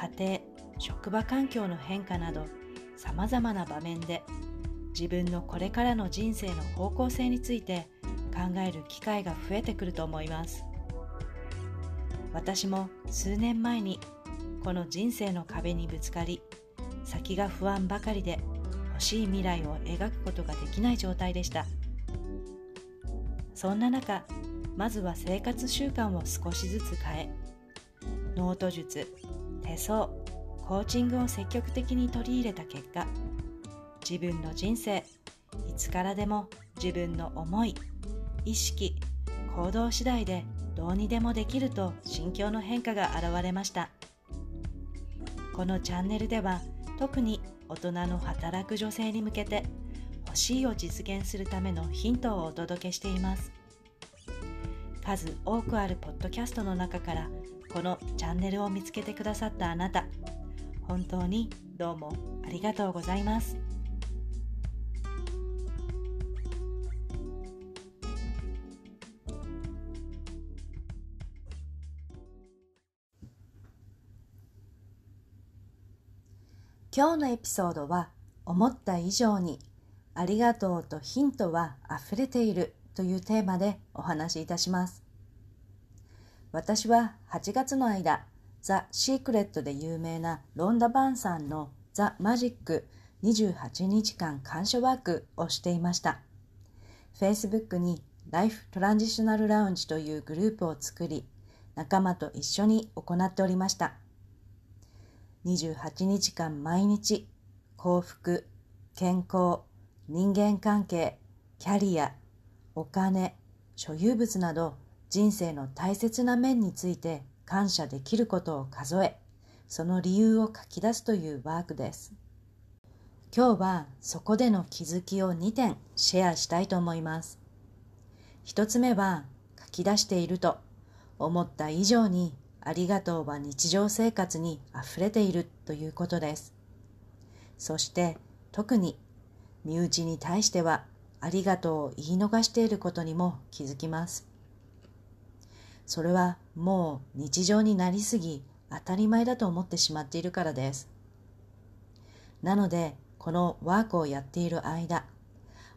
家庭、職場環境の変化など、様々な場面で自分のこれからの人生の方向性について考える機会が増えてくると思います。私も数年前にこの人生の壁にぶつかり先が不安ばかりで欲しい未来を描くことができない状態でした。そんな中まずは生活習慣を少しずつ変えノート術手相コーチングを積極的に取り入れた結果自分の人生いつからでも自分の思い意識行動次第でどうにでもできると心境の変化が現れました。このチャンネルでは特に大人の働く女性に向けて欲しいを実現するためのヒントをお届けしています。数多くあるポッドキャストの中からこのチャンネルを見つけてくださったあなた本当にどうもありがとうございます。今日のエピソードは思った以上にありがとうとヒントは溢れているというテーマでお話しいたします。私は8月の間、ザ・シークレットで有名なロンダ・バンさんのザ・マジック28日間感謝ワークをしていました。Facebook にライフトランジショナルラウンジというグループを作り、仲間と一緒に行っておりました。28日間毎日、幸福、健康、人間関係、キャリア、お金、所有物など人生の大切な面について感謝できることを数え、その理由を書き出すというワークです。今日はそこでの気づきを2点シェアしたいと思います。一つ目は書き出していると思った以上にありがとうは日常生活に溢れているということです。そして特に身内に対してはありがとうを言い逃していることにも気づきます。それはもう日常になりすぎ当たり前だと思ってしまっているからです。なのでこのワークをやっている間、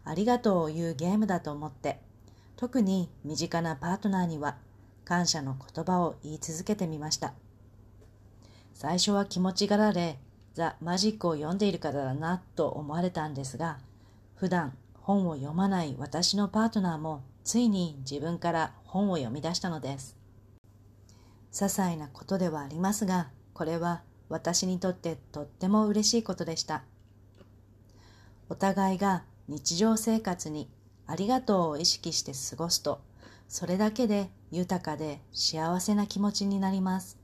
ありがとうを言うゲームだと思って特に身近なパートナーには感謝の言葉を言い続けてみました。最初は気持ちがられ、ザ・マジックを読んでいるからだなと思われたんですが、普段本を読まない私のパートナーもついに自分から本を読み出したのです。些細なことではありますが、これは私にとってとっても嬉しいことでした。お互いが日常生活にありがとうを意識して過ごすと、それだけで豊かで幸せな気持ちになります。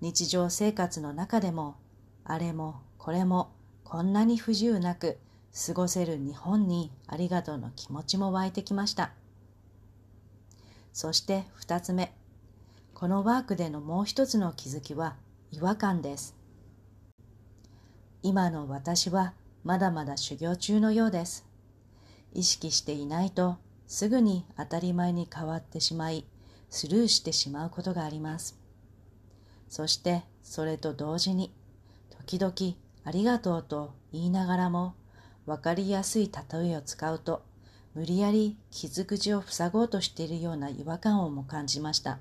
日常生活の中でも、あれもこれもこんなに不自由なく過ごせる日本にありがとうの気持ちも湧いてきました。そして二つ目、このワークでのもう一つの気づきは違和感です。今の私はまだまだ修行中のようです。意識していないとすぐに当たり前に変わってしまい、スルーしてしまうことがあります。そしてそれと同時に、時々ありがとうと言いながらも、わかりやすい例えを使うと、無理やり傷口を塞ごうとしているような違和感をも感じました。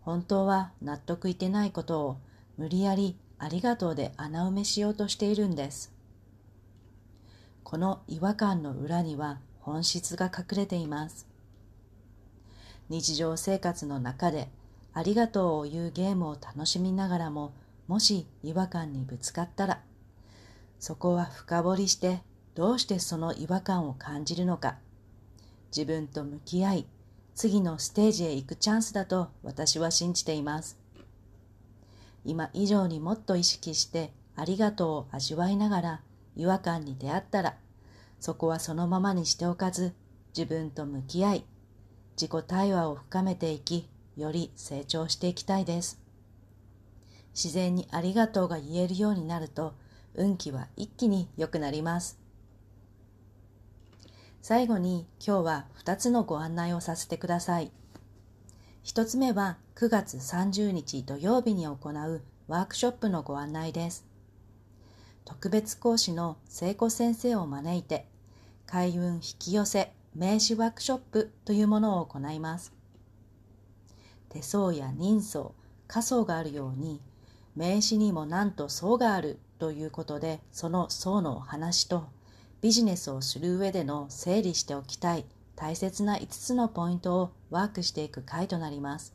本当は納得いってないことを無理やりありがとうで穴埋めしようとしているんです。この違和感の裏には本質が隠れています。日常生活の中でありがとうを言うゲームを楽しみながらももし違和感にぶつかったらそこは深掘りしてどうしてその違和感を感じるのか。自分と向き合い次のステージへ行くチャンスだと私は信じています。今以上にもっと意識してありがとうを味わいながら違和感に出会ったらそこはそのままにしておかず自分と向き合い自己対話を深めていきより成長していきたいです。自然にありがとうが言えるようになると運気は一気に良くなります。最後に今日は2つのご案内をさせてください。1つ目は9月30日土曜日に行うワークショップのご案内です。特別講師の聖子先生を招いて開運引き寄せ名刺ワークショップというものを行います。手相や人相仮相があるように名刺にもなんと層があるということでその層のお話とビジネスをする上での整理しておきたい大切な5つのポイントをワークしていく回となります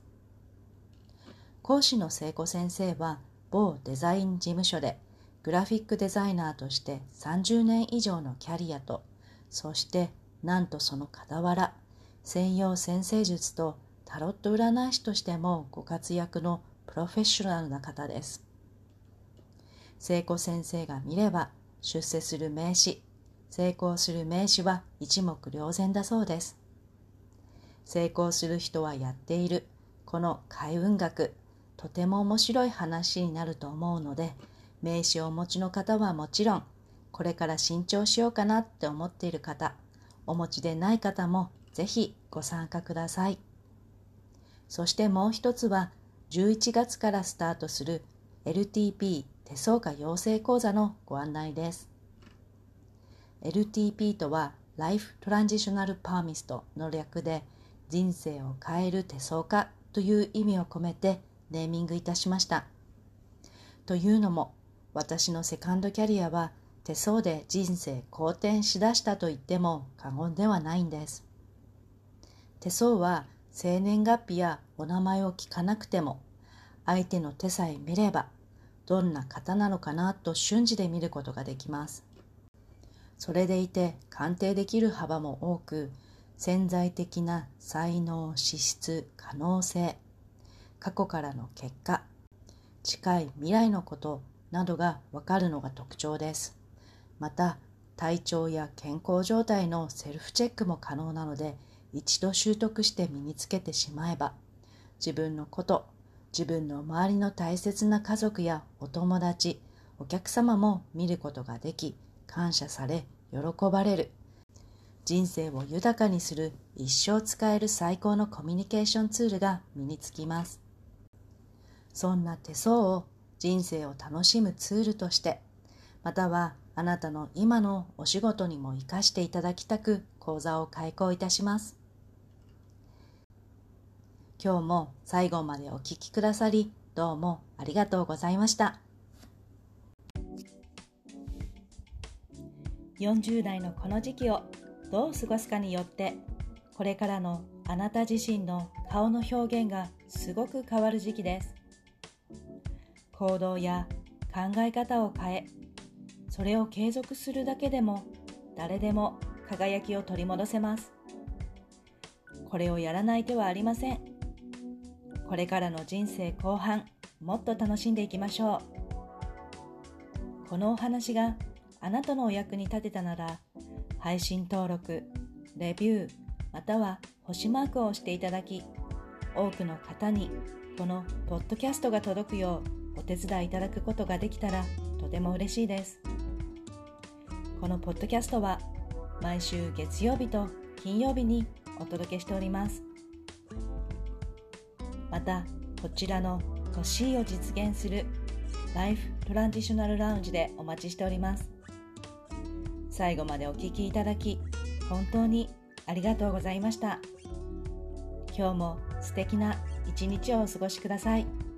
講師の聖子先生は某デザイン事務所でグラフィックデザイナーとして30年以上のキャリアとそしてなんとその傍ら専用先生術とタロット占い師としてもご活躍のプロフェッショナルな方です。聖子先生が見れば出世する名詞、成功する名詞は一目瞭然だそうです。成功する人はやっているこの開運学、とても面白い話になると思うので、名詞をお持ちの方はもちろん、これから新調しようかなって思っている方、お持ちでない方もぜひご参加ください。そしてもう一つは11月からスタートする LTP 手相家養成講座のご案内です。LTP とは Life Transitional Permist の略で人生を変える手相家という意味を込めてネーミングいたしました。というのも私のセカンドキャリアは手相で人生好転しだしたと言っても過言ではないんです。手相は生年月日やお名前を聞かなくても相手の手さえ見ればどんな方なのかなと瞬時で見ることができます。それでいて鑑定できる幅も多く潜在的な才能資質可能性過去からの結果近い未来のことなどがわかるのが特徴です。また体調や健康状態のセルフチェックも可能なので一度習得して身につけてしまえば自分のこと自分の周りの大切な家族やお友達お客様も見ることができ感謝され喜ばれる。人生を豊かにする一生使える最高のコミュニケーションツールが身につきます。そんな手相を人生を楽しむツールとしてまたはあなたの今のお仕事にも生かしていただきたく講座を開講いたします。今日も最後までお聴きくださりどうもありがとうございました。40代のこの時期をどう過ごすかによってこれからのあなた自身の顔の表現がすごく変わる時期です。行動や考え方を変えそれを継続するだけでも誰でも輝きを取り戻せます。これをやらない手はありません。これからの人生後半もっと楽しんでいきましょう。このお話があなたのお役に立てたなら配信登録レビューまたは星マークを押していただき多くの方にこのポッドキャストが届くようお手伝いいただくことができたらとても嬉しいです。このポッドキャストは毎週月曜日と金曜日にお届けしております。またこちらの欲しいを実現するライフトランジショナルラウンジでお待ちしております最後までお聴きいただき本当にありがとうございました今日も素敵な一日をお過ごしください。